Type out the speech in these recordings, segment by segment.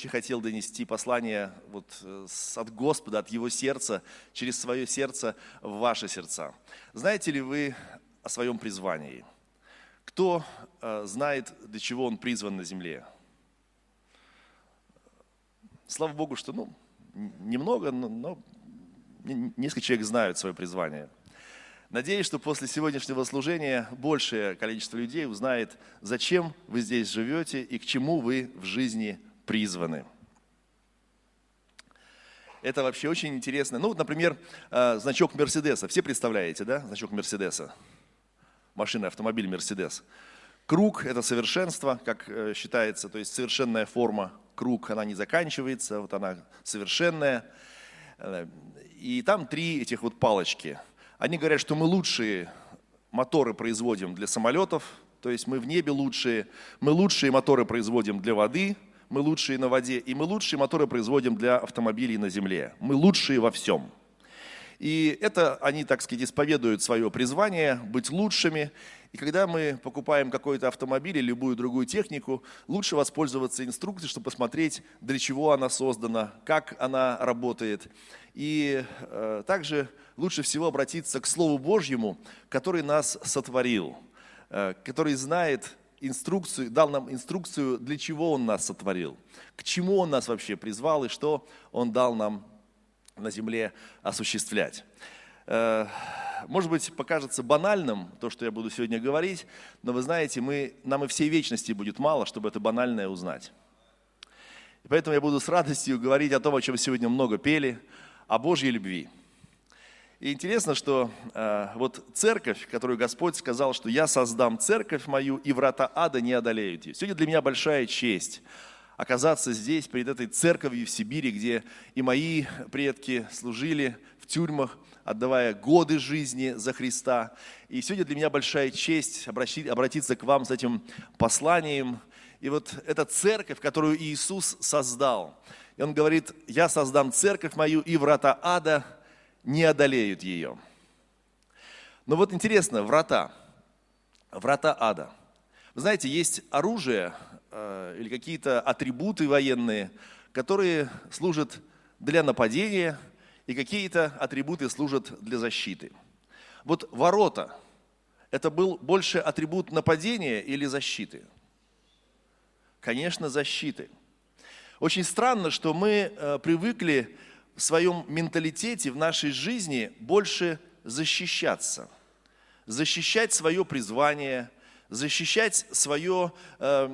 очень хотел донести послание вот э, от Господа, от Его сердца, через свое сердце в ваши сердца. Знаете ли вы о своем призвании? Кто э, знает, для чего он призван на земле? Слава Богу, что ну, немного, но, но несколько человек знают свое призвание. Надеюсь, что после сегодняшнего служения большее количество людей узнает, зачем вы здесь живете и к чему вы в жизни призваны. Это вообще очень интересно. Ну, например, э, значок Мерседеса. Все представляете, да, значок Мерседеса? Машина, автомобиль Мерседес. Круг – это совершенство, как э, считается, то есть совершенная форма. Круг, она не заканчивается, вот она совершенная. Э, и там три этих вот палочки. Они говорят, что мы лучшие моторы производим для самолетов, то есть мы в небе лучшие, мы лучшие моторы производим для воды – мы лучшие на воде, и мы лучшие моторы производим для автомобилей на земле. Мы лучшие во всем. И это они, так сказать, исповедуют свое призвание быть лучшими. И когда мы покупаем какой-то автомобиль или любую другую технику, лучше воспользоваться инструкцией, чтобы посмотреть, для чего она создана, как она работает. И э, также лучше всего обратиться к Слову Божьему, который нас сотворил, э, который знает инструкцию, дал нам инструкцию, для чего Он нас сотворил, к чему Он нас вообще призвал и что Он дал нам на земле осуществлять. Э, может быть, покажется банальным то, что я буду сегодня говорить, но вы знаете, мы, нам и всей вечности будет мало, чтобы это банальное узнать. И поэтому я буду с радостью говорить о том, о чем сегодня много пели, о Божьей любви – и интересно, что э, вот церковь, которую Господь сказал, что я создам церковь мою, и врата ада не одолеют ее. Сегодня для меня большая честь оказаться здесь, перед этой церковью в Сибири, где и мои предки служили в тюрьмах, отдавая годы жизни за Христа. И сегодня для меня большая честь обратиться к вам с этим посланием. И вот эта церковь, которую Иисус создал. И Он говорит, я создам церковь мою, и врата ада не одолеют ее. Но вот интересно, врата, врата ада. Вы знаете, есть оружие э, или какие-то атрибуты военные, которые служат для нападения, и какие-то атрибуты служат для защиты. Вот ворота – это был больше атрибут нападения или защиты? Конечно, защиты. Очень странно, что мы э, привыкли в своем менталитете, в нашей жизни больше защищаться. Защищать свое призвание, защищать свое, э,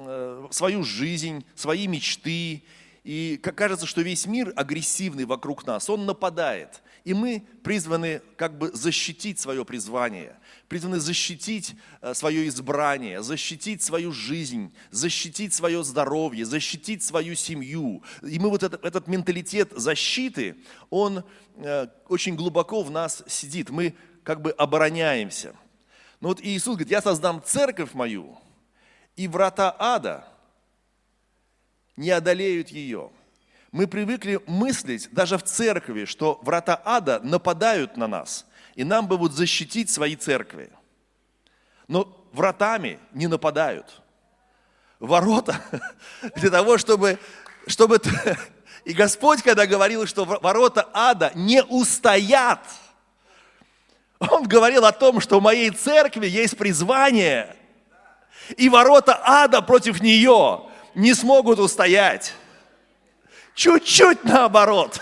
э, свою жизнь, свои мечты. И как кажется, что весь мир агрессивный вокруг нас, он нападает. И мы призваны как бы защитить свое призвание, призваны защитить э, свое избрание, защитить свою жизнь, защитить свое здоровье, защитить свою семью. И мы вот этот, этот менталитет защиты, он э, очень глубоко в нас сидит. Мы как бы обороняемся. Но вот Иисус говорит, я создам церковь мою, и врата ада не одолеют ее мы привыкли мыслить даже в церкви, что врата ада нападают на нас, и нам бы вот защитить свои церкви. Но вратами не нападают. Ворота для того, чтобы, чтобы... И Господь, когда говорил, что ворота ада не устоят, Он говорил о том, что в моей церкви есть призвание, и ворота ада против нее не смогут устоять. Чуть-чуть наоборот.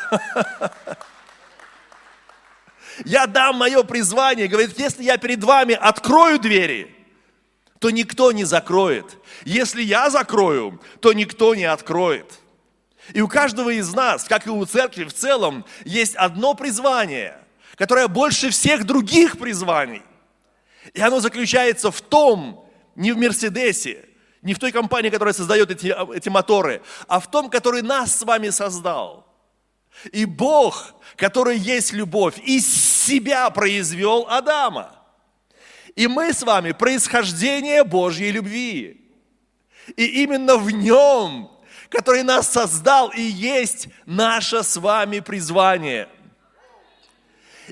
Я дам мое призвание. Говорит, если я перед вами открою двери, то никто не закроет. Если я закрою, то никто не откроет. И у каждого из нас, как и у церкви в целом, есть одно призвание, которое больше всех других призваний. И оно заключается в том, не в Мерседесе, не в той компании, которая создает эти, эти моторы, а в том, который нас с вами создал. И Бог, который есть любовь, из себя произвел Адама. И мы с вами происхождение Божьей любви. И именно в нем, который нас создал, и есть наше с вами призвание.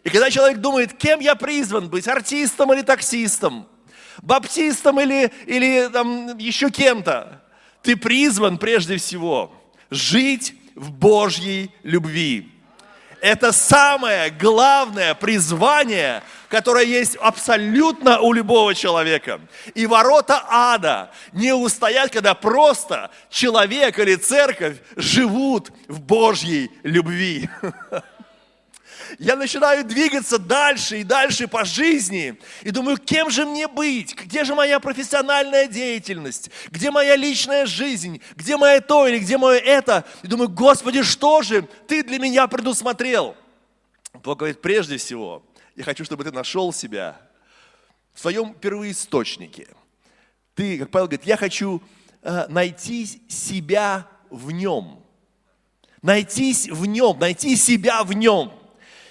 И когда человек думает, кем я призван быть, артистом или таксистом – баптистом или, или там, еще кем-то. Ты призван прежде всего жить в Божьей любви. Это самое главное призвание, которое есть абсолютно у любого человека. И ворота ада не устоят, когда просто человек или церковь живут в Божьей любви. я начинаю двигаться дальше и дальше по жизни. И думаю, кем же мне быть? Где же моя профессиональная деятельность? Где моя личная жизнь? Где мое то или где мое это? И думаю, Господи, что же ты для меня предусмотрел? Бог говорит, прежде всего, я хочу, чтобы ты нашел себя в своем первоисточнике. Ты, как Павел говорит, я хочу э, найти себя в нем. Найтись в нем, найти себя в нем.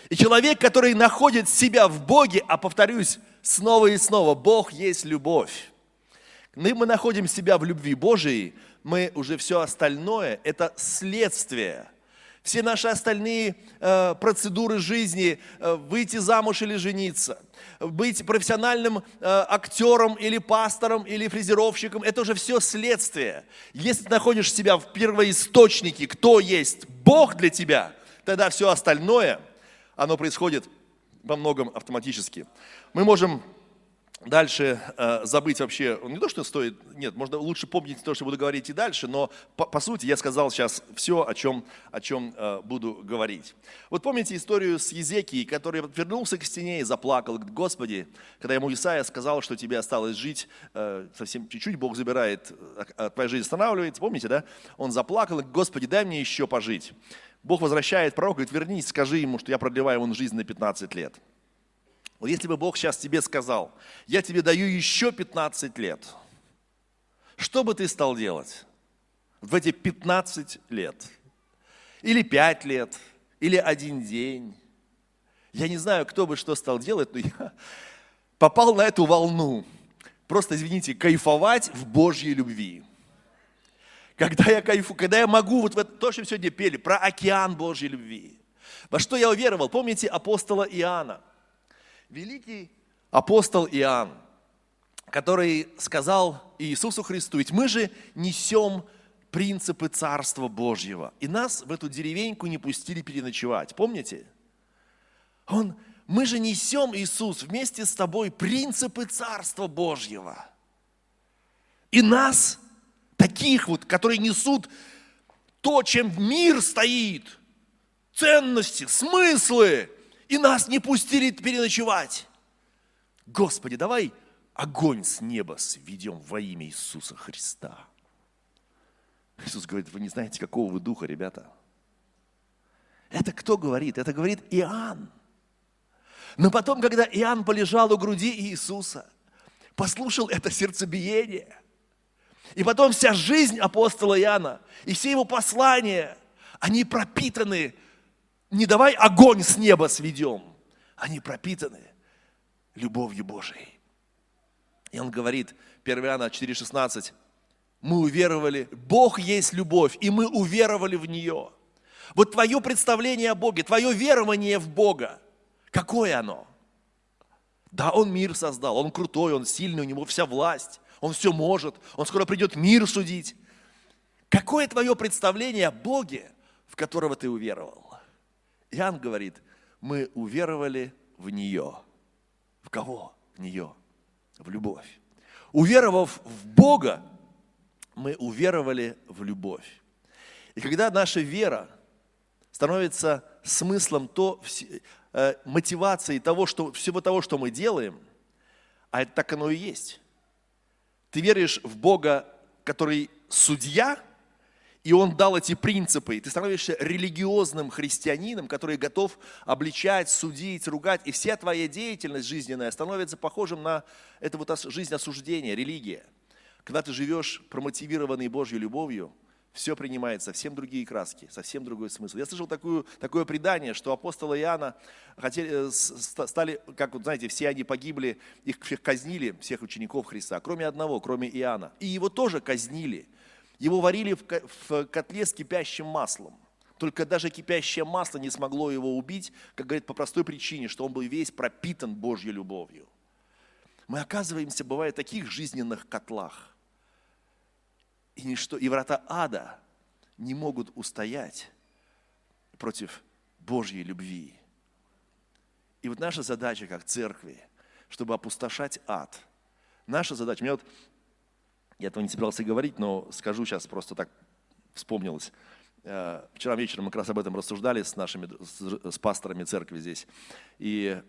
И человек, который находит себя в Боге, а повторюсь снова и снова, Бог есть любовь. Мы, мы находим себя в любви Божией, мы уже все остальное – это следствие. Все наши остальные э, процедуры жизни, э, выйти замуж или жениться, быть профессиональным э, актером или пастором или фрезеровщиком, это уже все следствие. Если ты находишь себя в первоисточнике, кто есть Бог для тебя, тогда все остальное – оно происходит во многом автоматически. Мы можем дальше э, забыть вообще, не то, что стоит, нет, можно лучше помнить то, что буду говорить и дальше, но по, по сути я сказал сейчас все, о чем, о чем э, буду говорить. Вот помните историю с Езекией, который вернулся к стене и заплакал, говорит, Господи, когда ему Исаия сказал, что тебе осталось жить э, совсем чуть-чуть, Бог забирает, а твоя жизнь останавливается, помните, да? Он заплакал, Господи, дай мне еще пожить. Бог возвращает пророка, говорит, вернись, скажи ему, что я продлеваю ему жизнь на 15 лет. Вот если бы Бог сейчас тебе сказал, я тебе даю еще 15 лет, что бы ты стал делать в эти 15 лет? Или 5 лет, или один день? Я не знаю, кто бы что стал делать, но я попал на эту волну. Просто, извините, кайфовать в Божьей любви когда я кайфу, когда я могу, вот в это, то, что сегодня пели, про океан Божьей любви. Во что я уверовал? Помните апостола Иоанна? Великий апостол Иоанн, который сказал Иисусу Христу, ведь мы же несем принципы Царства Божьего. И нас в эту деревеньку не пустили переночевать. Помните? Он, мы же несем, Иисус, вместе с тобой принципы Царства Божьего. И нас таких вот, которые несут то, чем мир стоит, ценности, смыслы, и нас не пустили переночевать. Господи, давай огонь с неба сведем во имя Иисуса Христа. Иисус говорит, вы не знаете, какого вы духа, ребята. Это кто говорит? Это говорит Иоанн. Но потом, когда Иоанн полежал у груди Иисуса, послушал это сердцебиение – и потом вся жизнь апостола Иоанна и все его послания, они пропитаны, не давай огонь с неба сведем, они пропитаны любовью Божией. И он говорит, 1 Иоанна 4,16, мы уверовали, Бог есть любовь, и мы уверовали в нее. Вот твое представление о Боге, твое верование в Бога, какое оно? Да, Он мир создал, Он крутой, Он сильный, у Него вся власть. Он все может, Он скоро придет мир судить. Какое твое представление о Боге, в которого ты уверовал? Иоанн говорит, мы уверовали в нее. В кого? В нее. В любовь. Уверовав в Бога, мы уверовали в любовь. И когда наша вера становится смыслом, то, э, мотивацией того, что, всего того, что мы делаем, а это так оно и есть, ты веришь в Бога, который судья, и Он дал эти принципы, и ты становишься религиозным христианином, который готов обличать, судить, ругать, и вся твоя деятельность жизненная становится похожим на эту вот жизнь осуждения, религия. Когда ты живешь промотивированный Божьей любовью – все принимает совсем другие краски, совсем другой смысл. Я слышал такую, такое предание, что апостолы Иоанна хотели, э, стали, как вот знаете, все они погибли, их всех казнили, всех учеников Христа, кроме одного, кроме Иоанна. И его тоже казнили. Его варили в, котле с кипящим маслом. Только даже кипящее масло не смогло его убить, как говорит, по простой причине, что он был весь пропитан Божьей любовью. Мы оказываемся, бывает, в таких жизненных котлах – и, ничто, и врата ада не могут устоять против Божьей любви. И вот наша задача как церкви, чтобы опустошать ад. Наша задача, мне вот, я этого не собирался говорить, но скажу сейчас, просто так вспомнилось. Э, вчера вечером мы как раз об этом рассуждали с нашими, с, пасторами церкви здесь. И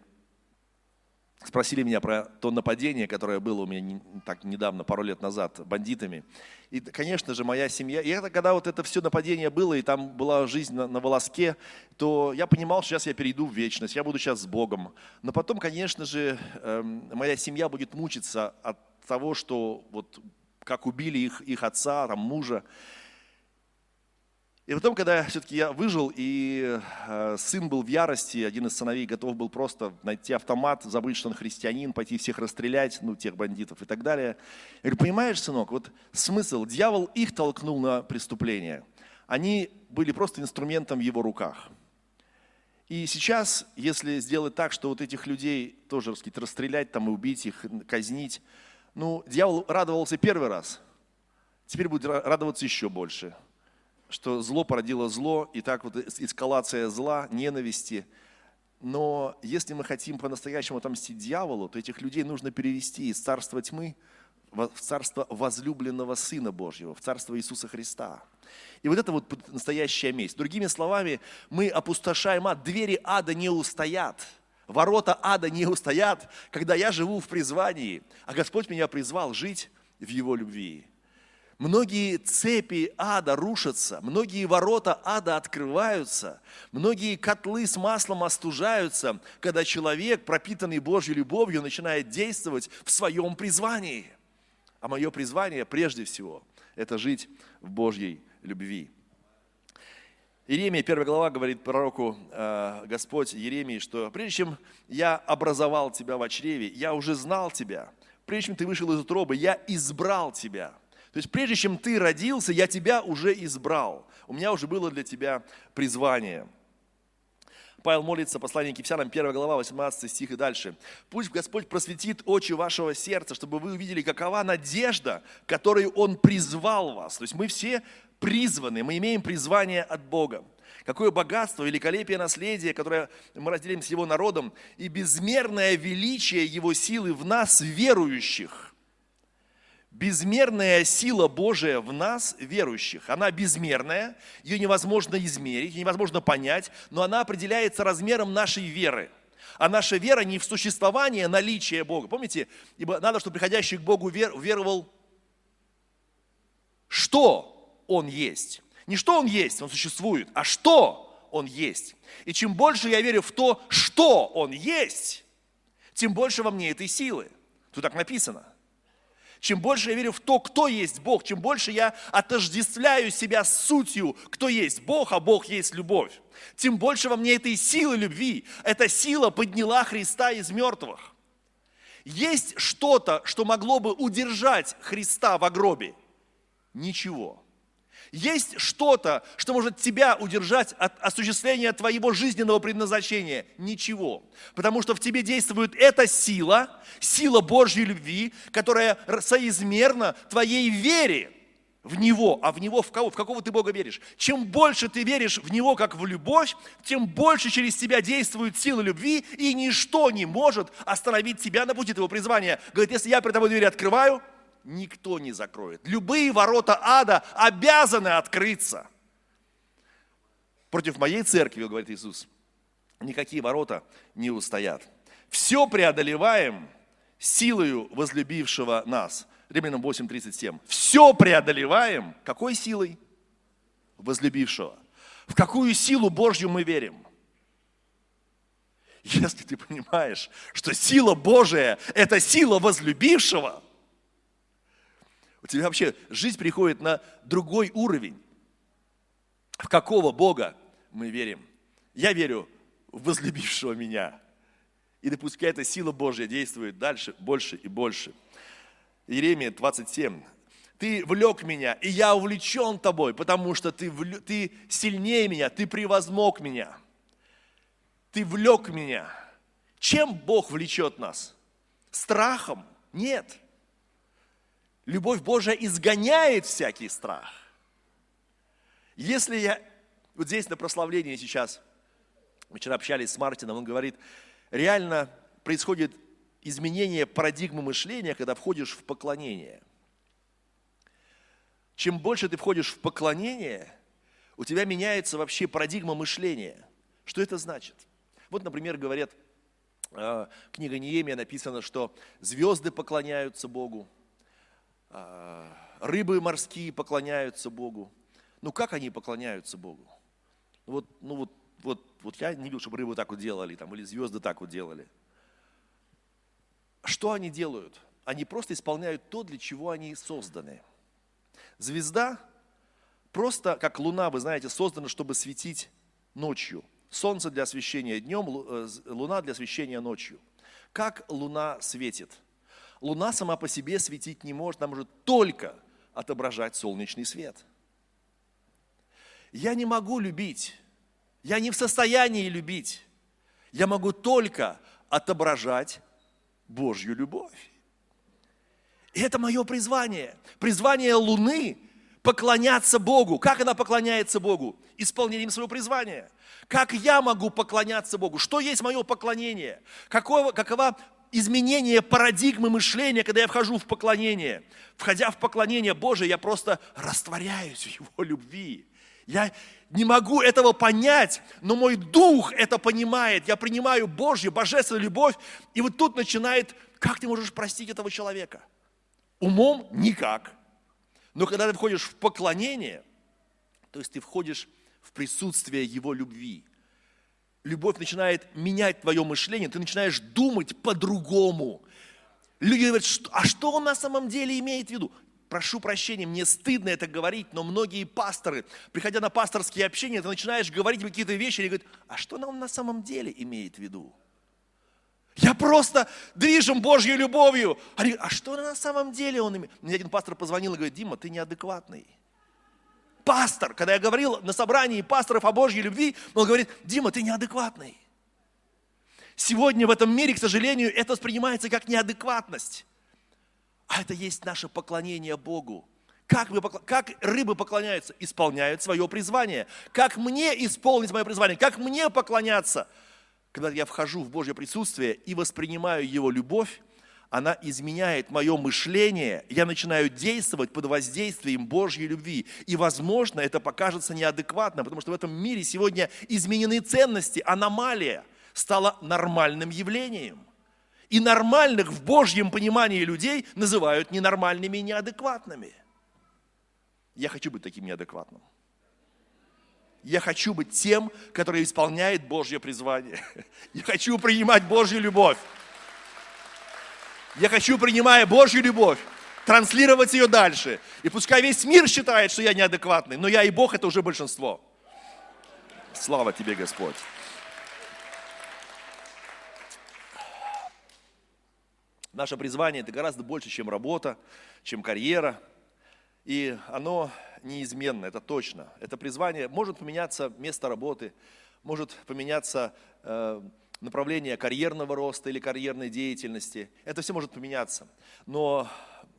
спросили меня про то нападение, которое было у меня так недавно, пару лет назад, бандитами. И, конечно же, моя семья, и это, когда вот это все нападение было, и там была жизнь на, на волоске, то я понимал, что сейчас я перейду в вечность, я буду сейчас с Богом. Но потом, конечно же, эм, моя семья будет мучиться от того, что вот как убили их, их отца, там, мужа. И потом, когда все-таки я выжил, и э, сын был в ярости, один из сыновей готов был просто найти автомат, забыть, что он христианин, пойти всех расстрелять, ну, тех бандитов и так далее. Я говорю, понимаешь, сынок, вот смысл, дьявол их толкнул на преступление. Они были просто инструментом в его руках. И сейчас, если сделать так, что вот этих людей тоже, сказать, расстрелять, там, и убить их, казнить, ну, дьявол радовался первый раз, теперь будет радоваться еще больше – что зло породило зло, и так вот эскалация зла, ненависти. Но если мы хотим по-настоящему отомстить дьяволу, то этих людей нужно перевести из царства тьмы в царство возлюбленного Сына Божьего, в царство Иисуса Христа. И вот это вот настоящая месть. Другими словами, мы опустошаем ад, двери ада не устоят. Ворота ада не устоят, когда я живу в призвании, а Господь меня призвал жить в Его любви. Многие цепи ада рушатся, многие ворота ада открываются, многие котлы с маслом остужаются, когда человек, пропитанный Божьей любовью, начинает действовать в своем призвании. А мое призвание прежде всего – это жить в Божьей любви. Иеремия, первая глава, говорит пророку э, Господь Еремии, что прежде чем я образовал тебя в чреве, я уже знал тебя. Прежде чем ты вышел из утробы, я избрал тебя – то есть прежде чем ты родился, я тебя уже избрал. У меня уже было для тебя призвание. Павел молится, послание к Ефесянам, 1 глава, 18 стих и дальше. «Пусть Господь просветит очи вашего сердца, чтобы вы увидели, какова надежда, которой Он призвал вас». То есть мы все призваны, мы имеем призвание от Бога. Какое богатство, великолепие наследия, которое мы разделим с Его народом, и безмерное величие Его силы в нас, верующих безмерная сила Божия в нас, верующих. Она безмерная, ее невозможно измерить, ее невозможно понять, но она определяется размером нашей веры. А наша вера не в существование наличия Бога. Помните, ибо надо, чтобы приходящий к Богу вер, веровал, что Он есть. Не что Он есть, Он существует, а что Он есть. И чем больше я верю в то, что Он есть, тем больше во мне этой силы. Тут так написано – чем больше я верю в то, кто есть Бог, чем больше я отождествляю себя с сутью, кто есть Бог, а Бог есть любовь, тем больше во мне этой силы любви. Эта сила подняла Христа из мертвых. Есть что-то, что могло бы удержать Христа в гробе? Ничего. Есть что-то, что может тебя удержать от осуществления твоего жизненного предназначения? Ничего. Потому что в тебе действует эта сила, сила Божьей любви, которая соизмерна твоей вере в Него. А в Него в кого? В какого ты Бога веришь? Чем больше ты веришь в Него, как в любовь, тем больше через тебя действует сила любви, и ничто не может остановить тебя на пути твоего призвания. Говорит, если я при тобой двери открываю, никто не закроет. Любые ворота ада обязаны открыться. Против моей церкви, говорит Иисус, никакие ворота не устоят. Все преодолеваем силою возлюбившего нас. Римлянам 8.37. Все преодолеваем какой силой? Возлюбившего. В какую силу Божью мы верим? Если ты понимаешь, что сила Божия – это сила возлюбившего – у тебя вообще жизнь приходит на другой уровень. В какого Бога мы верим? Я верю в возлюбившего меня. И да пускай эта сила Божья действует дальше, больше и больше. Иеремия 27. Ты влек меня, и я увлечен тобой, потому что ты, влю, ты сильнее меня, ты превозмог меня. Ты влек меня. Чем Бог влечет нас? Страхом? Нет. Любовь Божия изгоняет всякий страх. Если я, вот здесь на прославлении сейчас, вчера общались с Мартином, он говорит, реально происходит изменение парадигмы мышления, когда входишь в поклонение. Чем больше ты входишь в поклонение, у тебя меняется вообще парадигма мышления. Что это значит? Вот, например, говорят, э, книга Неемия написано, что звезды поклоняются Богу, рыбы морские поклоняются Богу. Ну как они поклоняются Богу? Ну вот, ну вот, вот, вот я не видел, чтобы рыбы так вот делали, там, или звезды так вот делали. Что они делают? Они просто исполняют то, для чего они созданы. Звезда просто, как луна, вы знаете, создана, чтобы светить ночью. Солнце для освещения днем, э, луна для освещения ночью. Как луна светит? Луна сама по себе светить не может, она может только отображать солнечный свет – я не могу любить, я не в состоянии любить. Я могу только отображать Божью любовь. И это мое призвание. Призвание Луны – поклоняться Богу. Как она поклоняется Богу? Исполнением своего призвания. Как я могу поклоняться Богу? Что есть мое поклонение? Какого, какова изменение парадигмы мышления, когда я вхожу в поклонение. Входя в поклонение Божие, я просто растворяюсь в Его любви. Я не могу этого понять, но мой дух это понимает. Я принимаю Божью, божественную любовь. И вот тут начинает, как ты можешь простить этого человека? Умом никак. Но когда ты входишь в поклонение, то есть ты входишь в присутствие Его любви, любовь начинает менять твое мышление, ты начинаешь думать по-другому. Люди говорят, а что он на самом деле имеет в виду? прошу прощения, мне стыдно это говорить, но многие пасторы, приходя на пасторские общения, ты начинаешь говорить какие-то вещи, и говорят, а что он на самом деле имеет в виду? Я просто движим Божьей любовью. А что на самом деле он имеет? Мне один пастор позвонил и говорит, Дима, ты неадекватный. Пастор, когда я говорил на собрании пасторов о Божьей любви, он говорит, Дима, ты неадекватный. Сегодня в этом мире, к сожалению, это воспринимается как неадекватность. А это есть наше поклонение Богу. Как, мы, как рыбы поклоняются? Исполняют свое призвание. Как мне исполнить мое призвание? Как мне поклоняться? Когда я вхожу в Божье присутствие и воспринимаю Его любовь, она изменяет мое мышление, я начинаю действовать под воздействием Божьей любви. И, возможно, это покажется неадекватно, потому что в этом мире сегодня изменены ценности, аномалия стала нормальным явлением. И нормальных в Божьем понимании людей называют ненормальными и неадекватными. Я хочу быть таким неадекватным. Я хочу быть тем, который исполняет Божье призвание. Я хочу принимать Божью любовь. Я хочу, принимая Божью любовь, транслировать ее дальше. И пускай весь мир считает, что я неадекватный, но я и Бог это уже большинство. Слава тебе, Господь. Наше призвание – это гораздо больше, чем работа, чем карьера. И оно неизменно, это точно. Это призвание может поменяться место работы, может поменяться э, направление карьерного роста или карьерной деятельности. Это все может поменяться. Но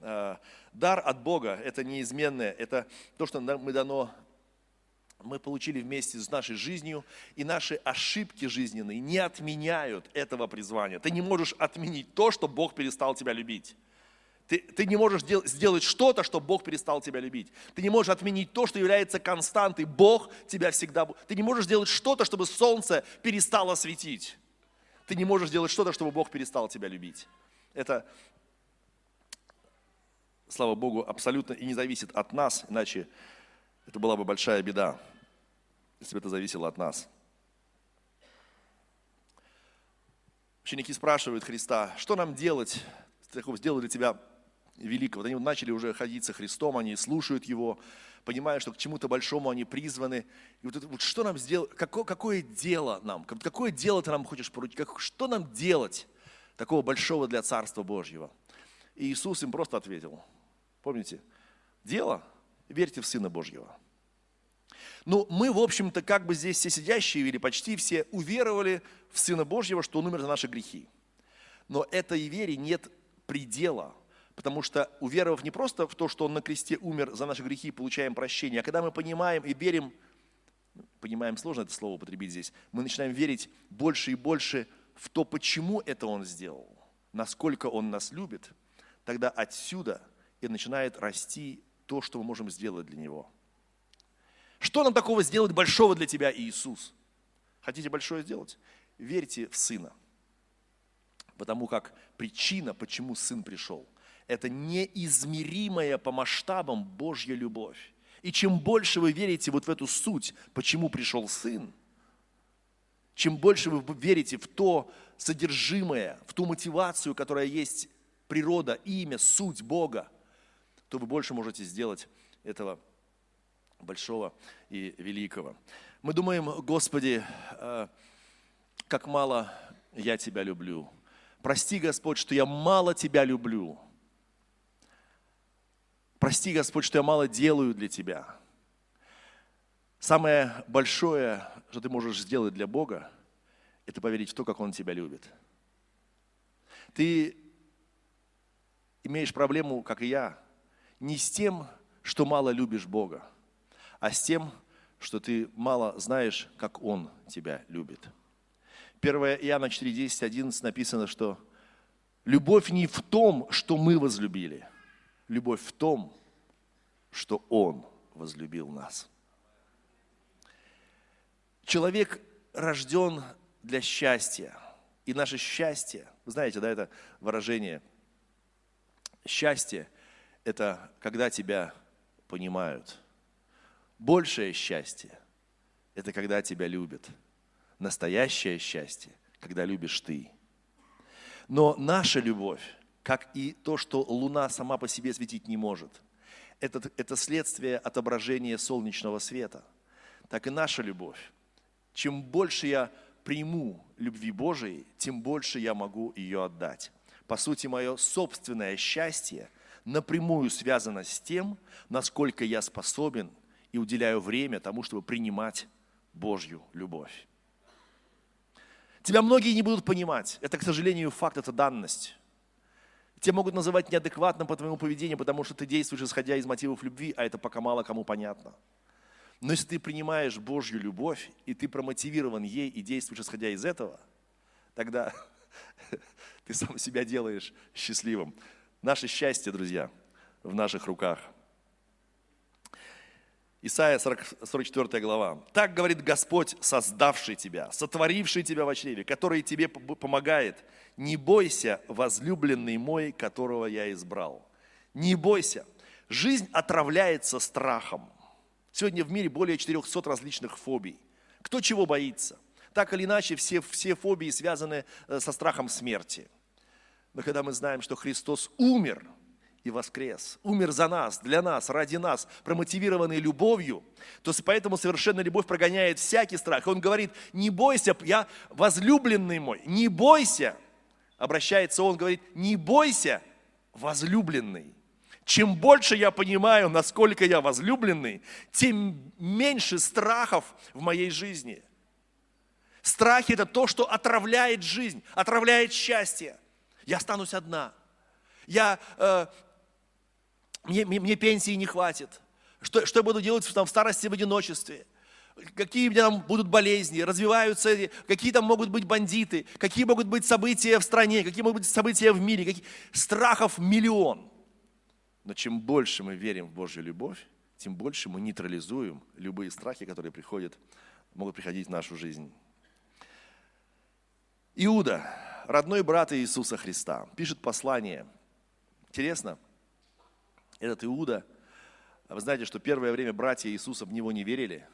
э, дар от Бога – это неизменное, это то, что мы дано мы получили вместе с нашей жизнью, и наши ошибки жизненные не отменяют этого призвания. Ты не можешь отменить то, что Бог перестал тебя любить. Ты, ты не можешь дел, сделать что-то, что Бог перестал тебя любить. Ты не можешь отменить то, что является константой. Бог тебя всегда... Ты не можешь сделать что-то, чтобы солнце перестало светить. Ты не можешь сделать что-то, чтобы Бог перестал тебя любить. Это, слава Богу, абсолютно и не зависит от нас, иначе это была бы большая беда, если бы это зависело от нас. Ученики спрашивают Христа, что нам делать, сделали тебя великого. Они начали уже ходить со Христом, они слушают Его, понимая, что к чему-то большому они призваны. И вот, вот что нам сделать, какое, какое дело нам, какое дело ты нам хочешь поручить, как, что нам делать такого большого для Царства Божьего? И Иисус им просто ответил, помните, дело – верьте в Сына Божьего. Ну, мы, в общем-то, как бы здесь все сидящие, или почти все, уверовали в Сына Божьего, что Он умер за наши грехи. Но этой вере нет предела, Потому что уверовав не просто в то, что Он на кресте умер за наши грехи, получаем прощение, а когда мы понимаем и верим, понимаем, сложно это слово употребить здесь, мы начинаем верить больше и больше в то, почему это Он сделал, насколько Он нас любит, тогда отсюда и начинает расти то, что мы можем сделать для Него. Что нам такого сделать большого для тебя, Иисус? Хотите большое сделать? Верьте в Сына. Потому как причина, почему Сын пришел, это неизмеримая по масштабам Божья любовь. И чем больше вы верите вот в эту суть, почему пришел Сын, чем больше вы верите в то содержимое, в ту мотивацию, которая есть природа, имя, суть Бога, то вы больше можете сделать этого большого и великого. Мы думаем, Господи, э, как мало я Тебя люблю. Прости, Господь, что я мало Тебя люблю. Прости, Господь, что я мало делаю для Тебя. Самое большое, что Ты можешь сделать для Бога, это поверить в то, как Он Тебя любит. Ты имеешь проблему, как и я, не с тем, что мало любишь Бога, а с тем, что ты мало знаешь, как Он тебя любит. 1 Иоанна 4, 10, 11 написано, что любовь не в том, что мы возлюбили, любовь в том, что Он возлюбил нас. Человек рожден для счастья. И наше счастье, вы знаете, да, это выражение, счастье – это когда тебя понимают – Большее счастье – это когда тебя любят. Настоящее счастье – когда любишь ты. Но наша любовь, как и то, что Луна сама по себе светить не может, это, это следствие отображения солнечного света. Так и наша любовь. Чем больше я приму любви Божией, тем больше я могу ее отдать. По сути, мое собственное счастье напрямую связано с тем, насколько я способен и уделяю время тому, чтобы принимать Божью любовь. Тебя многие не будут понимать. Это, к сожалению, факт, это данность. Тебя могут называть неадекватным по твоему поведению, потому что ты действуешь исходя из мотивов любви, а это пока мало кому понятно. Но если ты принимаешь Божью любовь, и ты промотивирован ей и действуешь исходя из этого, тогда ты сам себя делаешь счастливым. Наше счастье, друзья, в наших руках – Исайя 40, 44 глава. «Так говорит Господь, создавший тебя, сотворивший тебя в чреве, который тебе помогает. Не бойся, возлюбленный мой, которого я избрал. Не бойся. Жизнь отравляется страхом. Сегодня в мире более 400 различных фобий. Кто чего боится? Так или иначе, все, все фобии связаны э, со страхом смерти. Но когда мы знаем, что Христос умер – и воскрес, умер за нас, для нас, ради нас, промотивированный любовью, то поэтому совершенная любовь прогоняет всякий страх. Он говорит, не бойся, я возлюбленный мой, не бойся. Обращается он, говорит, не бойся, возлюбленный. Чем больше я понимаю, насколько я возлюбленный, тем меньше страхов в моей жизни. Страхи – это то, что отравляет жизнь, отравляет счастье. Я останусь одна. Я э, мне, мне, мне пенсии не хватит. Что, что я буду делать там, в старости в одиночестве? Какие у там будут болезни, развиваются, какие там могут быть бандиты, какие могут быть события в стране, какие могут быть события в мире, какие... страхов миллион. Но чем больше мы верим в Божью любовь, тем больше мы нейтрализуем любые страхи, которые приходят, могут приходить в нашу жизнь. Иуда, родной брат Иисуса Христа, пишет послание. Интересно, этот Иуда, вы знаете, что первое время братья Иисуса в него не верили,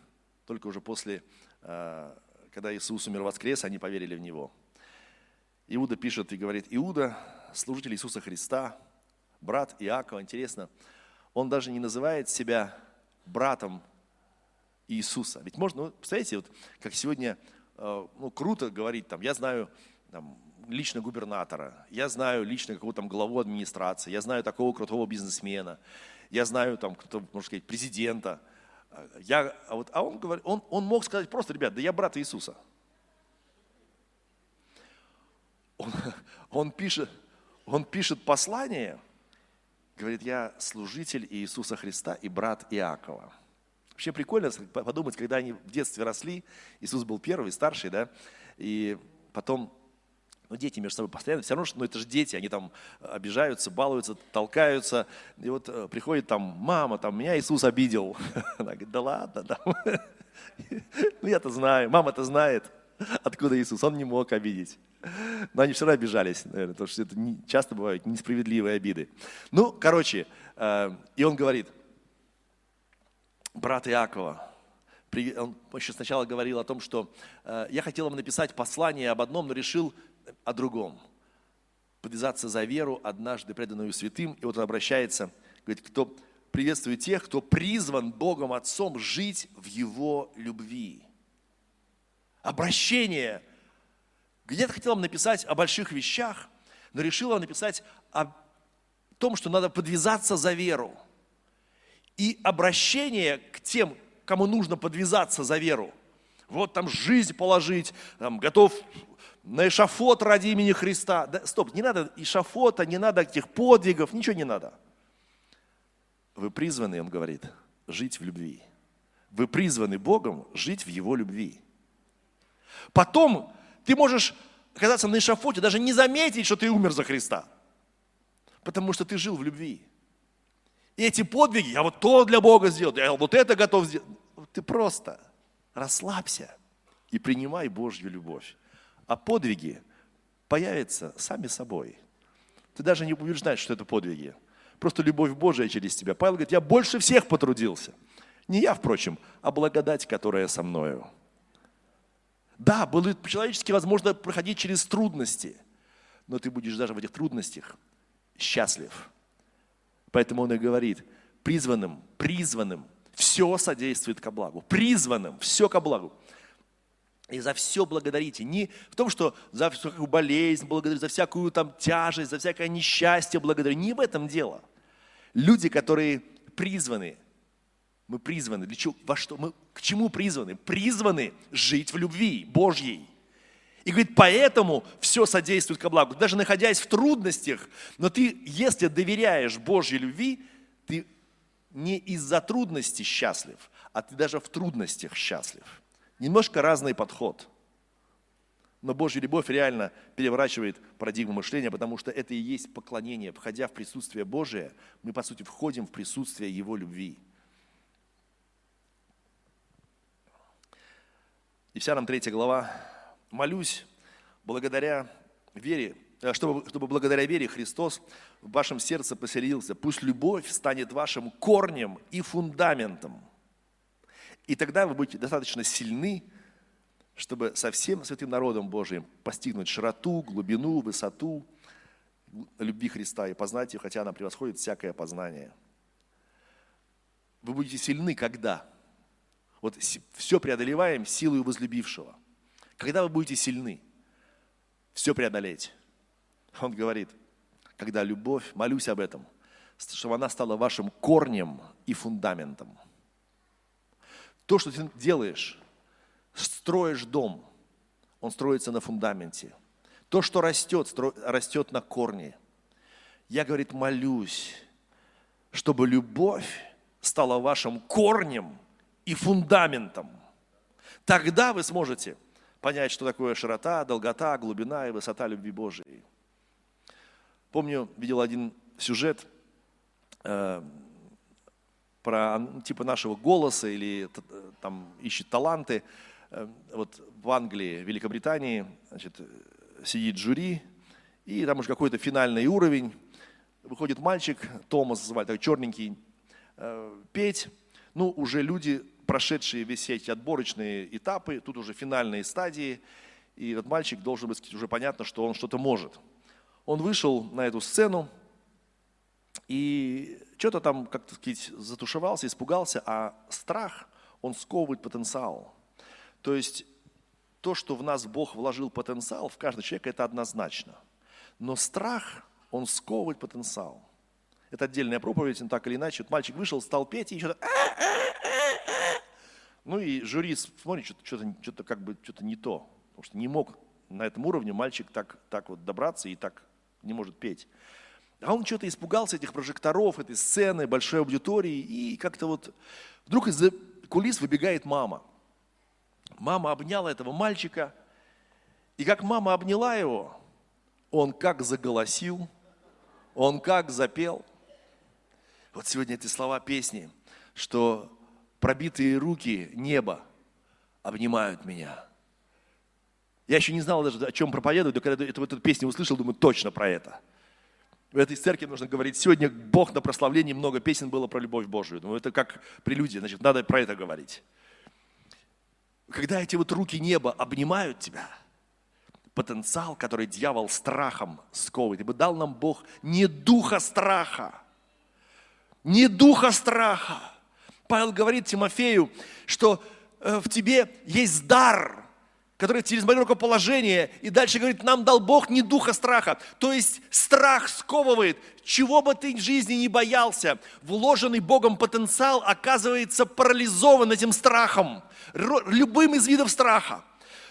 только уже после, а, когда Иисус умер воскрес, они поверили в него. Иуда пишет и говорит, Иуда, служитель Иисуса Христа, брат Иакова, интересно, он даже не называет себя братом Иисуса. Ведь можно, ну, представляете, вот как сегодня а, ну, круто говорить, там, я знаю там, лично губернатора, я знаю лично какого-то там главу администрации, я знаю такого крутого бизнесмена, я знаю там, кто, можно сказать, президента. Я, а, вот, а он, говорит, он, он мог сказать просто, ребят, да я брат Иисуса. Он, он, пишет, он пишет послание, говорит, я служитель Иисуса Христа и брат Иакова. Вообще прикольно подумать, когда они в детстве росли, Иисус был первый, старший, да, и потом ну, дети между собой постоянно, все равно, что ну, это же дети, они там обижаются, балуются, толкаются. И вот э, приходит там мама, там, меня Иисус обидел. Она говорит, да ладно, да. Ну, я-то знаю, мама-то знает, откуда Иисус, он не мог обидеть. Но они все равно обижались, наверное, потому что это часто бывают несправедливые обиды. Ну, короче, э, и он говорит, брат Иакова, он еще сначала говорил о том, что э, я хотел вам написать послание об одном, но решил о другом. Подвязаться за веру, однажды преданную святым. И вот он обращается, говорит, кто приветствует тех, кто призван Богом Отцом жить в Его любви. Обращение. Где-то хотел вам написать о больших вещах, но решил вам написать о том, что надо подвязаться за веру. И обращение к тем, кому нужно подвязаться за веру. Вот там жизнь положить, там, готов на эшафот ради имени Христа. Да, стоп, не надо эшафота, не надо этих подвигов, ничего не надо. Вы призваны, он говорит, жить в любви. Вы призваны Богом жить в Его любви. Потом ты можешь оказаться на эшафоте, даже не заметить, что ты умер за Христа. Потому что ты жил в любви. И эти подвиги, я вот то для Бога сделал, я вот это готов сделать. Ты просто расслабься и принимай Божью любовь. А подвиги появятся сами собой. Ты даже не будешь знать, что это подвиги. Просто любовь Божия через тебя. Павел говорит, я больше всех потрудился. Не я, впрочем, а благодать, которая со мною. Да, было по-человечески возможно проходить через трудности, но ты будешь даже в этих трудностях счастлив. Поэтому он и говорит, призванным, призванным все содействует ко благу. Призванным все ко благу. И за все благодарите. Не в том, что за всякую болезнь благодарить, за всякую там тяжесть, за всякое несчастье благодарить. Не в этом дело. Люди, которые призваны, мы призваны, для чего, во что, мы к чему призваны? Призваны жить в любви Божьей. И говорит, поэтому все содействует ко благу. Даже находясь в трудностях, но ты, если доверяешь Божьей любви, ты не из-за трудностей счастлив, а ты даже в трудностях счастлив. Немножко разный подход. Но Божья любовь реально переворачивает парадигму мышления, потому что это и есть поклонение. Входя в присутствие Божие, мы, по сути, входим в присутствие Его любви. Ефесянам 3 глава. «Молюсь благодаря вере, э, чтобы, чтобы благодаря вере Христос в вашем сердце поселился. Пусть любовь станет вашим корнем и фундаментом, и тогда вы будете достаточно сильны, чтобы со всем святым народом Божиим постигнуть широту, глубину, высоту любви Христа и познать ее, хотя она превосходит всякое познание. Вы будете сильны когда? Вот все преодолеваем силой возлюбившего. Когда вы будете сильны, все преодолеть. Он говорит, когда любовь, молюсь об этом, чтобы она стала вашим корнем и фундаментом. То, что ты делаешь, строишь дом, он строится на фундаменте. То, что растет, растет на корне. Я, говорит, молюсь, чтобы любовь стала вашим корнем и фундаментом. Тогда вы сможете понять, что такое широта, долгота, глубина и высота любви Божией. Помню, видел один сюжет, э, про типа нашего голоса или э, там ищет таланты. Э, вот в Англии, Великобритании, значит, сидит жюри, и там уже какой-то финальный уровень. Выходит мальчик, Томас звали, такой черненький, э, петь. Ну, уже люди, прошедшие весь эти отборочные этапы, тут уже финальные стадии, и этот мальчик должен быть уже понятно, что он что-то может. Он вышел на эту сцену, и что-то там, как сказать, затушевался, испугался, а страх, он сковывает потенциал. То есть то, что в нас Бог вложил потенциал, в каждого человека, это однозначно. Но страх, он сковывает потенциал. Это отдельная проповедь, он так или иначе. Вот мальчик вышел, стал петь и что-то... Ну и жюри смотрит, что-то, что-то, что-то как бы что-то не то. Потому что не мог на этом уровне мальчик так, так вот добраться и так не может петь. А он что-то испугался этих прожекторов, этой сцены, большой аудитории, и как-то вот вдруг из-за кулис выбегает мама. Мама обняла этого мальчика, и как мама обняла его, он как заголосил, он как запел. Вот сегодня эти слова песни, что пробитые руки неба обнимают меня. Я еще не знал даже, о чем проповедовать, но когда эту, эту песню услышал, думаю, точно про это. В этой церкви нужно говорить, сегодня Бог на прославлении, много песен было про любовь Божию. Думаю, это как прелюдия, значит, надо про это говорить. Когда эти вот руки неба обнимают тебя, потенциал, который дьявол страхом сковывает, ибо дал нам Бог не духа страха, не духа страха. Павел говорит Тимофею, что э, в тебе есть дар, который через мое рукоположение, и дальше говорит, нам дал Бог не духа страха. То есть страх сковывает, чего бы ты в жизни не боялся, вложенный Богом потенциал оказывается парализован этим страхом, любым из видов страха.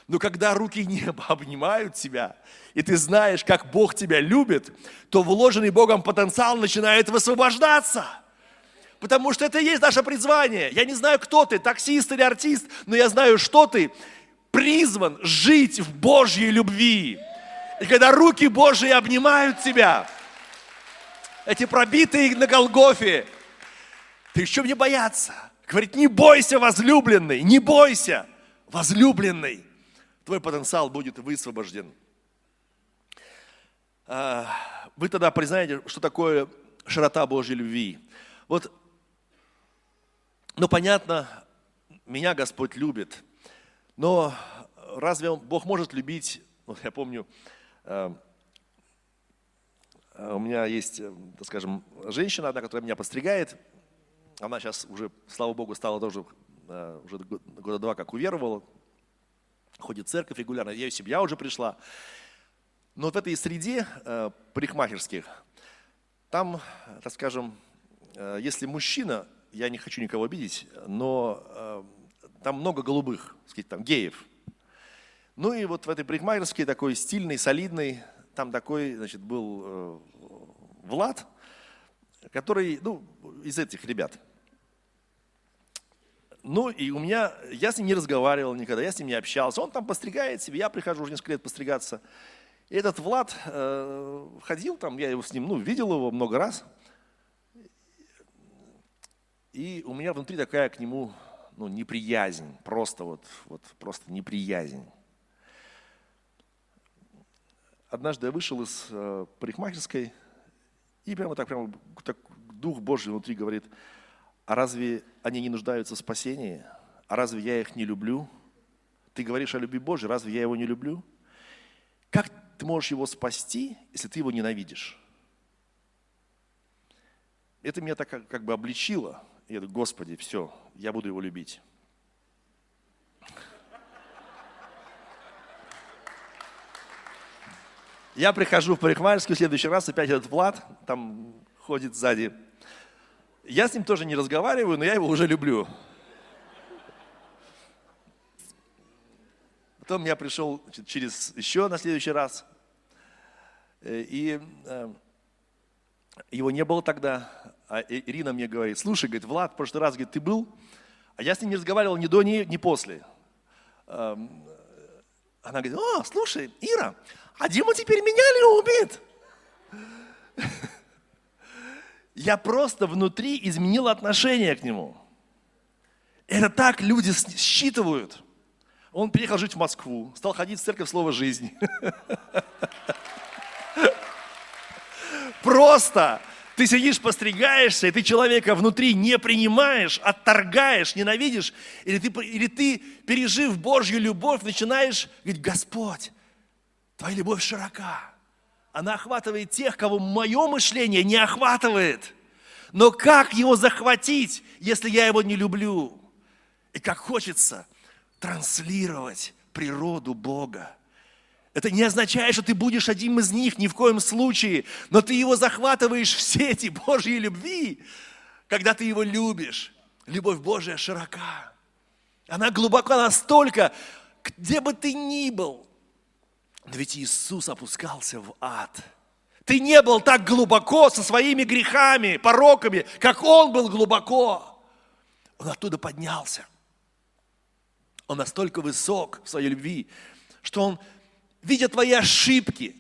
Но когда руки неба обнимают тебя, и ты знаешь, как Бог тебя любит, то вложенный Богом потенциал начинает высвобождаться – Потому что это и есть наше призвание. Я не знаю, кто ты, таксист или артист, но я знаю, что ты призван жить в Божьей любви. И когда руки Божьи обнимают тебя, эти пробитые на Голгофе, ты еще не бояться. Говорит, не бойся, возлюбленный, не бойся, возлюбленный. Твой потенциал будет высвобожден. А, вы тогда признаете, что такое широта Божьей любви. Вот ну, понятно, меня Господь любит, но разве Бог может любить, вот я помню, э, у меня есть, э, так скажем, женщина одна, которая меня постригает, она сейчас уже, слава Богу, стала тоже э, уже года два как уверовала, ходит в церковь регулярно, я семья уже пришла. Но вот в этой среде парикмахерских, там, так скажем, если мужчина я не хочу никого обидеть, но э, там много голубых, сказать, там геев. Ну и вот в этой парикмахерской такой стильный, солидный, там такой, значит, был э, Влад, который, ну, из этих ребят. Ну и у меня, я с ним не разговаривал никогда, я с ним не общался. Он там постригает себе, я прихожу уже несколько лет постригаться. И этот Влад э, ходил там, я его с ним, ну, видел его много раз – и у меня внутри такая к нему ну, неприязнь, просто вот, вот просто неприязнь. Однажды я вышел из э, парикмахерской, и прямо так, прямо так Дух Божий внутри говорит, а разве они не нуждаются в спасении? А разве я их не люблю? Ты говоришь о любви Божьей, разве я его не люблю? Как ты можешь его спасти, если ты его ненавидишь? Это меня так как, бы обличило. Я говорю, Господи, все, я буду его любить. Я прихожу в парикмахерскую в следующий раз, опять этот Влад там ходит сзади. Я с ним тоже не разговариваю, но я его уже люблю. Потом я пришел через еще на следующий раз. Э, и э, его не было тогда. А Ирина мне говорит, слушай, говорит, Влад, в прошлый раз, говорит, ты был? А я с ним не разговаривал ни до, ни, ни после. Она говорит, о, слушай, Ира, а Дима теперь меня любит. Я просто внутри изменил отношение к нему. Это так люди считывают. Он приехал жить в Москву, стал ходить в церковь Слова Жизни. Просто ты сидишь, постригаешься, и ты человека внутри не принимаешь, отторгаешь, ненавидишь, или ты, или ты пережив Божью любовь, начинаешь говорить, Господь, твоя любовь широка. Она охватывает тех, кого мое мышление не охватывает. Но как его захватить, если я его не люблю? И как хочется транслировать природу Бога. Это не означает, что ты будешь одним из них, ни в коем случае, но ты его захватываешь в сети Божьей любви, когда ты его любишь. Любовь Божия широка. Она глубоко настолько, где бы ты ни был. Но ведь Иисус опускался в ад. Ты не был так глубоко со своими грехами, пороками, как он был глубоко. Он оттуда поднялся. Он настолько высок в своей любви, что он, видя твои ошибки,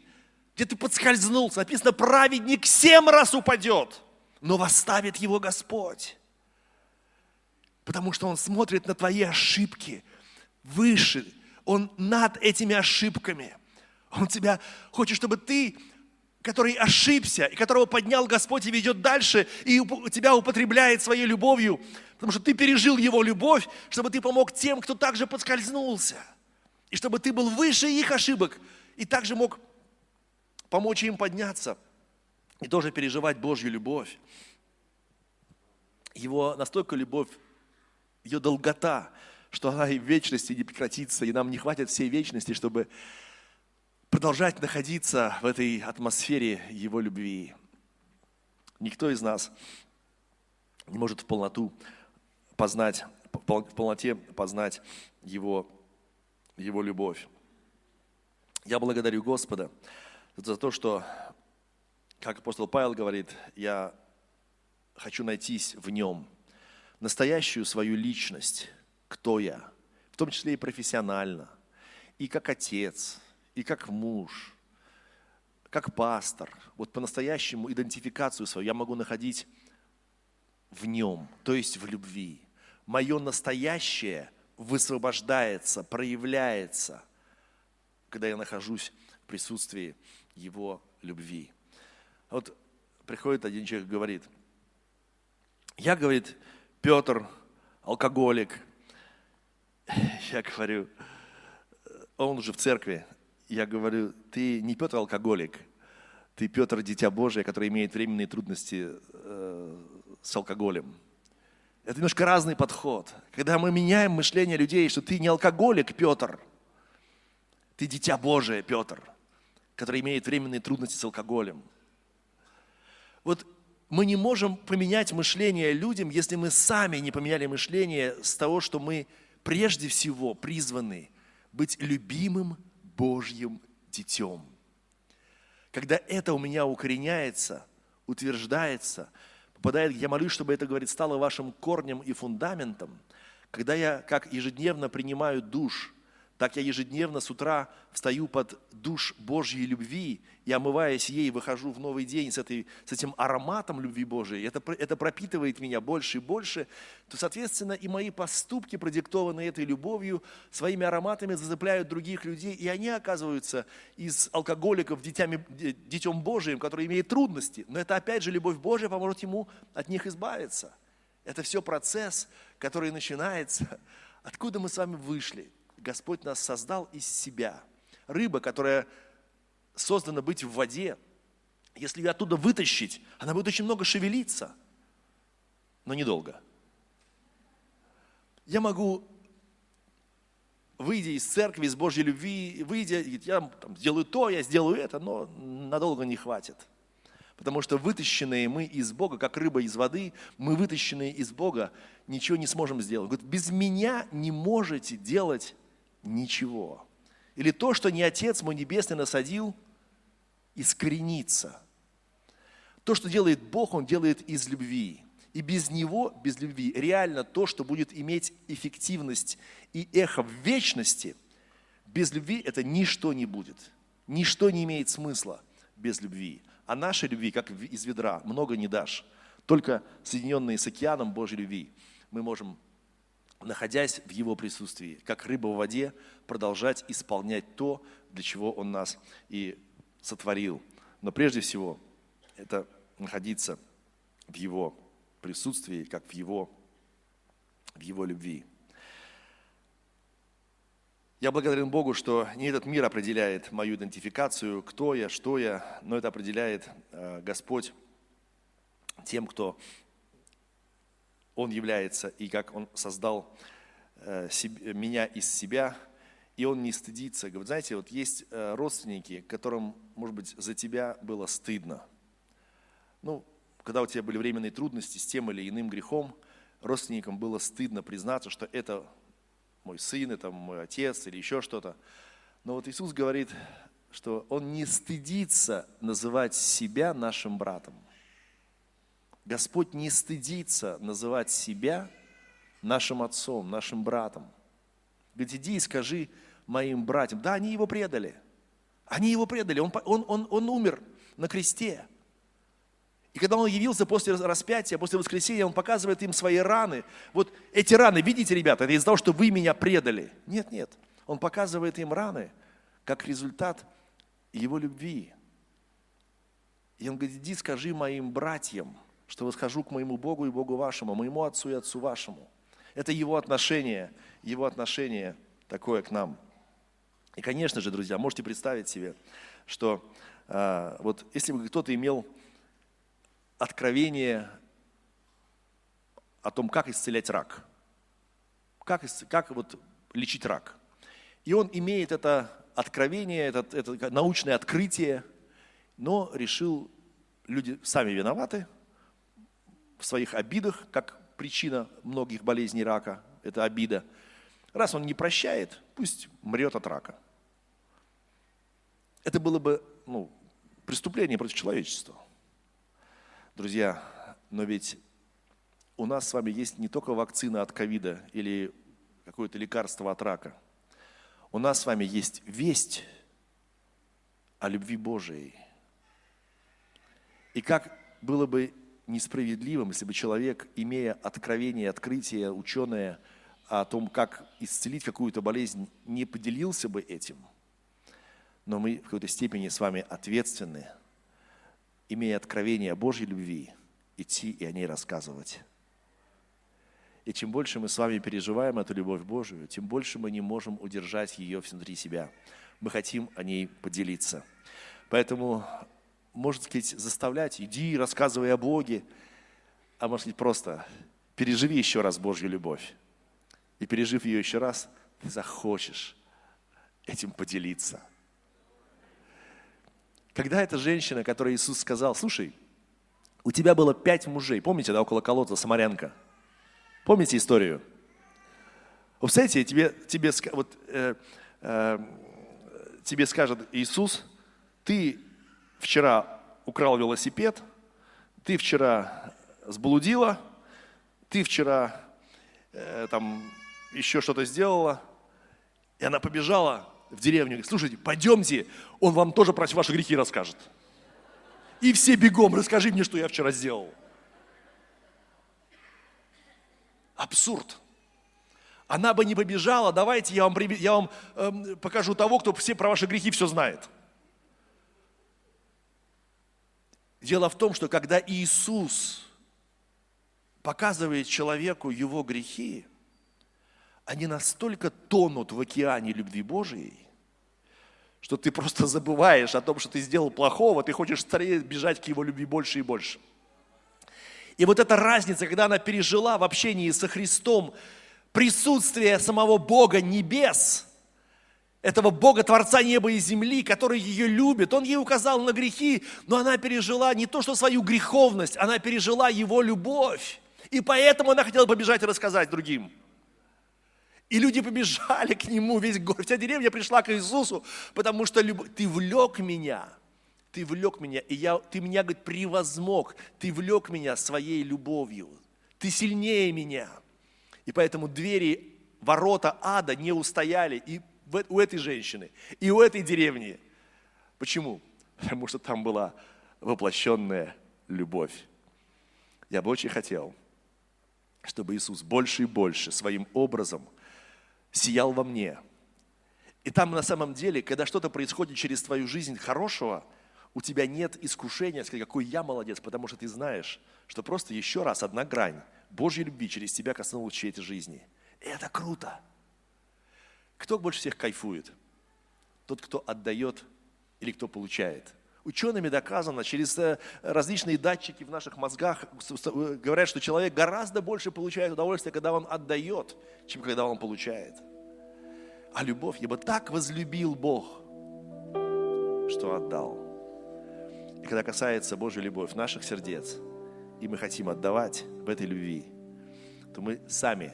где ты подскользнулся, написано, праведник семь раз упадет, но восставит его Господь. Потому что он смотрит на твои ошибки выше, он над этими ошибками. Он тебя хочет, чтобы ты который ошибся, и которого поднял Господь и ведет дальше, и тебя употребляет своей любовью, потому что ты пережил Его любовь, чтобы ты помог тем, кто также подскользнулся, и чтобы ты был выше их ошибок, и также мог помочь им подняться, и тоже переживать Божью любовь. Его настолько любовь, ее долгота, что она и в вечности не прекратится, и нам не хватит всей вечности, чтобы продолжать находиться в этой атмосфере Его любви. Никто из нас не может в полноту познать, в полноте познать Его, Его любовь. Я благодарю Господа за то, что, как апостол Павел говорит, я хочу найтись в Нем, настоящую свою личность, кто я, в том числе и профессионально, и как отец – и как муж, как пастор, вот по-настоящему идентификацию свою я могу находить в нем, то есть в любви. Мое настоящее высвобождается, проявляется, когда я нахожусь в присутствии его любви. Вот приходит один человек и говорит, я, говорит, Петр, алкоголик. Я говорю, он уже в церкви, я говорю, ты не Петр алкоголик, ты Петр дитя Божие, который имеет временные трудности э, с алкоголем. Это немножко разный подход. Когда мы меняем мышление людей, что ты не алкоголик, Петр, ты дитя Божие, Петр, который имеет временные трудности с алкоголем. Вот мы не можем поменять мышление людям, если мы сами не поменяли мышление с того, что мы прежде всего призваны быть любимым Божьим детем. Когда это у меня укореняется, утверждается, попадает, я молюсь, чтобы это, говорит, стало вашим корнем и фундаментом, когда я как ежедневно принимаю душ – так я ежедневно с утра встаю под душ Божьей любви и, омываясь ей, выхожу в новый день с, этой, с этим ароматом любви Божией. Это, это пропитывает меня больше и больше. То, соответственно, и мои поступки, продиктованные этой любовью, своими ароматами зацепляют других людей, и они оказываются из алкоголиков детями, детем Божиим, который имеет трудности. Но это, опять же, любовь Божия поможет ему от них избавиться. Это все процесс, который начинается. Откуда мы с вами вышли? Господь нас создал из себя. Рыба, которая создана быть в воде, если ее оттуда вытащить, она будет очень много шевелиться, но недолго. Я могу, выйдя из церкви, из Божьей любви, выйдя, я там, сделаю то, я сделаю это, но надолго не хватит. Потому что вытащенные мы из Бога, как рыба из воды, мы вытащенные из Бога, ничего не сможем сделать. Говорит, без меня не можете делать ничего. Или то, что не Отец мой Небесный насадил, искоренится. То, что делает Бог, Он делает из любви. И без Него, без любви, реально то, что будет иметь эффективность и эхо в вечности, без любви это ничто не будет. Ничто не имеет смысла без любви. А нашей любви, как из ведра, много не дашь. Только соединенные с океаном Божьей любви мы можем находясь в Его присутствии, как рыба в воде, продолжать исполнять то, для чего Он нас и сотворил. Но прежде всего, это находиться в Его присутствии, как в Его, в Его любви. Я благодарен Богу, что не этот мир определяет мою идентификацию, кто я, что я, но это определяет э, Господь тем, кто он является и как Он создал э, меня из себя, и Он не стыдится. Говорит, знаете, вот есть э, родственники, которым, может быть, за тебя было стыдно. Ну, когда у тебя были временные трудности с тем или иным грехом, родственникам было стыдно признаться, что это мой сын, это мой отец или еще что-то. Но вот Иисус говорит, что он не стыдится называть себя нашим братом. Господь не стыдится называть себя нашим отцом, нашим братом. Говорит, иди и скажи моим братьям. Да, они его предали. Они его предали. Он, он, он, он умер на кресте. И когда он явился после распятия, после воскресения, он показывает им свои раны. Вот эти раны, видите, ребята, это из-за того, что вы меня предали. Нет, нет. Он показывает им раны как результат его любви. И он говорит, иди скажи моим братьям, что восхожу к моему Богу и Богу вашему, моему Отцу и Отцу вашему. Это его отношение, его отношение такое к нам. И, конечно же, друзья, можете представить себе, что а, вот если бы кто-то имел откровение о том, как исцелять рак, как, как вот лечить рак, и он имеет это откровение, это, это научное открытие, но решил, люди сами виноваты в своих обидах, как причина многих болезней рака, это обида. Раз он не прощает, пусть мрет от рака. Это было бы ну, преступление против человечества. Друзья, но ведь у нас с вами есть не только вакцина от ковида или какое-то лекарство от рака – у нас с вами есть весть о любви Божией. И как было бы несправедливым, если бы человек, имея откровение, открытие, ученое о том, как исцелить какую-то болезнь, не поделился бы этим. Но мы в какой-то степени с вами ответственны, имея откровение о Божьей любви, идти и о ней рассказывать. И чем больше мы с вами переживаем эту любовь Божию, тем больше мы не можем удержать ее внутри себя. Мы хотим о ней поделиться. Поэтому, можно сказать, заставлять, иди, рассказывай о Боге, а может быть просто переживи еще раз Божью любовь. И пережив ее еще раз, ты захочешь этим поделиться. Когда эта женщина, которой Иисус сказал, слушай, у тебя было пять мужей, помните, да, около колодца Самарянка – Помните историю? Вы представляете, тебе, тебе, вот, э, э, тебе скажет Иисус, ты вчера украл велосипед, ты вчера сблудила, ты вчера э, там еще что-то сделала, и она побежала в деревню, говорит, слушайте, пойдемте, он вам тоже про ваши грехи расскажет. И все бегом, расскажи мне, что я вчера сделал. Абсурд. Она бы не побежала, давайте я вам, я вам э, покажу того, кто все про ваши грехи все знает. Дело в том, что когда Иисус показывает человеку его грехи, они настолько тонут в океане любви Божией, что ты просто забываешь о том, что ты сделал плохого, ты хочешь скорее бежать к его любви больше и больше – и вот эта разница, когда она пережила в общении со Христом присутствие самого Бога небес, этого Бога, Творца неба и земли, который ее любит. Он ей указал на грехи, но она пережила не то, что свою греховность, она пережила его любовь. И поэтому она хотела побежать и рассказать другим. И люди побежали к нему, весь город, вся деревня пришла к Иисусу, потому что люб... ты влек меня – ты влек меня, и я, ты меня, говорит, превозмог, ты влек меня своей любовью, ты сильнее меня. И поэтому двери, ворота ада не устояли и у этой женщины, и у этой деревни. Почему? Потому что там была воплощенная любовь. Я бы очень хотел, чтобы Иисус больше и больше своим образом сиял во мне. И там на самом деле, когда что-то происходит через твою жизнь хорошего – у тебя нет искушения, сказать, какой я молодец, потому что ты знаешь, что просто еще раз одна грань Божьей любви через тебя коснулась чьей-то жизни. И это круто. Кто больше всех кайфует? Тот, кто отдает или кто получает? Учеными доказано, через э, различные датчики в наших мозгах говорят, что человек гораздо больше получает удовольствие, когда он отдает, чем когда он получает. А любовь, ибо так возлюбил Бог, что отдал. И когда касается Божьей любовь наших сердец, и мы хотим отдавать в этой любви, то мы сами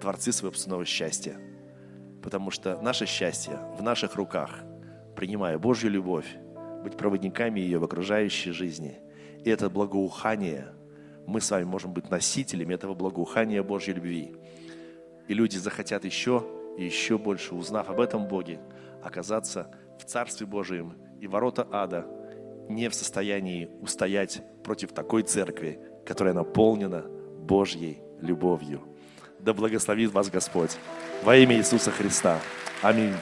творцы собственного счастья. Потому что наше счастье в наших руках принимая Божью любовь, быть проводниками ее в окружающей жизни. И это благоухание, мы с вами можем быть носителями этого благоухания Божьей любви. И люди захотят еще и еще больше, узнав об этом Боге, оказаться в Царстве Божьем и ворота ада не в состоянии устоять против такой церкви, которая наполнена Божьей любовью. Да благословит вас Господь во имя Иисуса Христа. Аминь.